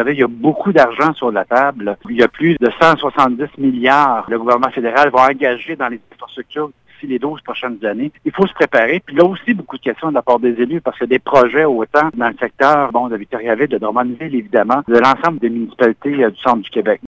savez, il y a beaucoup d'argent sur la table. Il y a plus de 170 milliards. Le gouvernement fédéral va engager dans les infrastructures d'ici les 12 prochaines années. Il faut se préparer. Puis là aussi, beaucoup de questions de la part des élus parce que des projets autant dans le secteur bon, de Victoriaville, de Drummondville, évidemment, de l'ensemble des municipalités euh, du centre du Québec.